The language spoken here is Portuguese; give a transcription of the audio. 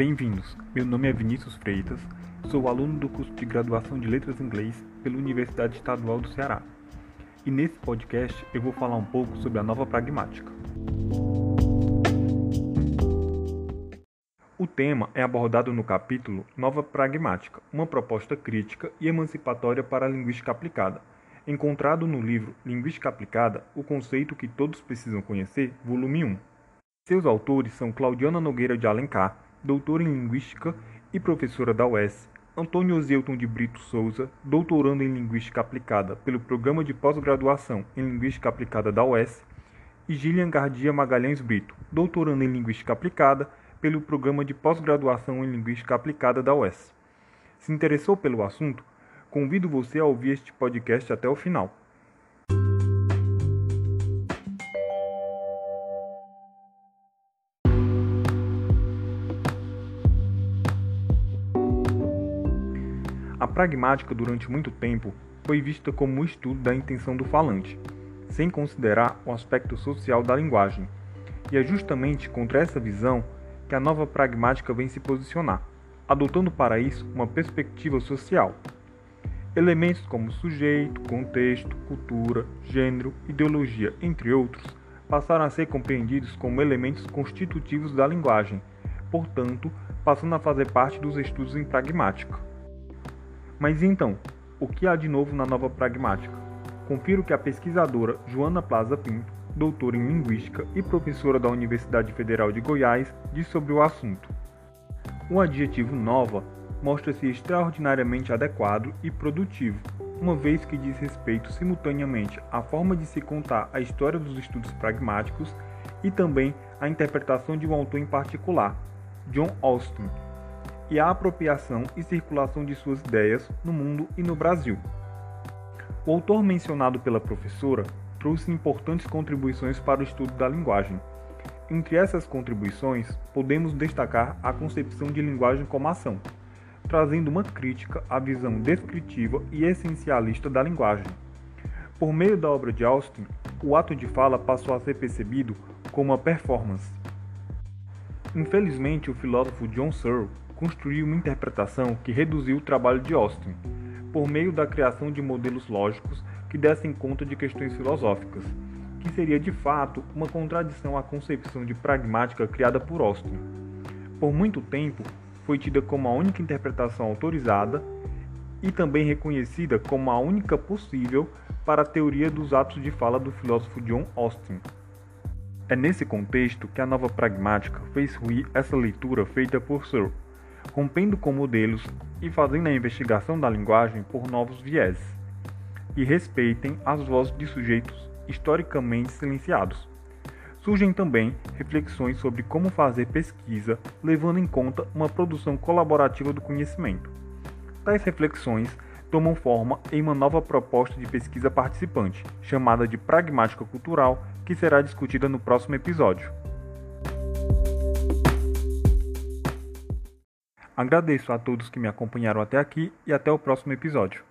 Bem-vindos. Meu nome é Vinícius Freitas. Sou aluno do curso de graduação de Letras Inglês pela Universidade Estadual do Ceará. E nesse podcast eu vou falar um pouco sobre a nova pragmática. O tema é abordado no capítulo Nova Pragmática, uma proposta crítica e emancipatória para a linguística aplicada, encontrado no livro Linguística Aplicada, o conceito que todos precisam conhecer, volume 1. Seus autores são Claudiana Nogueira de Alencar, doutora em Linguística e professora da UES, Antônio Zeuton de Brito Souza, doutorando em Linguística Aplicada pelo Programa de Pós-Graduação em Linguística Aplicada da UES, e Gillian Gardia Magalhães Brito, doutorando em Linguística Aplicada pelo Programa de Pós-Graduação em Linguística Aplicada da UES. Se interessou pelo assunto? Convido você a ouvir este podcast até o final. A pragmática, durante muito tempo, foi vista como o estudo da intenção do falante, sem considerar o aspecto social da linguagem. E é justamente contra essa visão que a nova pragmática vem se posicionar, adotando para isso uma perspectiva social. Elementos como sujeito, contexto, cultura, gênero, ideologia, entre outros, passaram a ser compreendidos como elementos constitutivos da linguagem, portanto, passando a fazer parte dos estudos em pragmática. Mas então, o que há de novo na nova pragmática? Confiro que a pesquisadora Joana Plaza Pinto, doutora em Linguística e professora da Universidade Federal de Goiás, diz sobre o assunto. O adjetivo nova mostra-se extraordinariamente adequado e produtivo, uma vez que diz respeito simultaneamente à forma de se contar a história dos estudos pragmáticos e também à interpretação de um autor em particular, John Austin, e a apropriação e circulação de suas ideias no mundo e no Brasil. O autor mencionado pela professora trouxe importantes contribuições para o estudo da linguagem. Entre essas contribuições, podemos destacar a concepção de linguagem como ação, trazendo uma crítica à visão descritiva e essencialista da linguagem. Por meio da obra de Austin, o ato de fala passou a ser percebido como uma performance. Infelizmente, o filósofo John Searle construiu uma interpretação que reduziu o trabalho de Austin, por meio da criação de modelos lógicos que dessem conta de questões filosóficas, que seria de fato uma contradição à concepção de pragmática criada por Austin. Por muito tempo, foi tida como a única interpretação autorizada e também reconhecida como a única possível para a teoria dos atos de fala do filósofo John Austin. É nesse contexto que a nova pragmática fez ruir essa leitura feita por Searle rompendo com modelos e fazendo a investigação da linguagem por novos vieses, e respeitem as vozes de sujeitos historicamente silenciados. Surgem também reflexões sobre como fazer pesquisa levando em conta uma produção colaborativa do conhecimento. Tais reflexões tomam forma em uma nova proposta de pesquisa participante, chamada de Pragmática Cultural, que será discutida no próximo episódio. Agradeço a todos que me acompanharam até aqui e até o próximo episódio.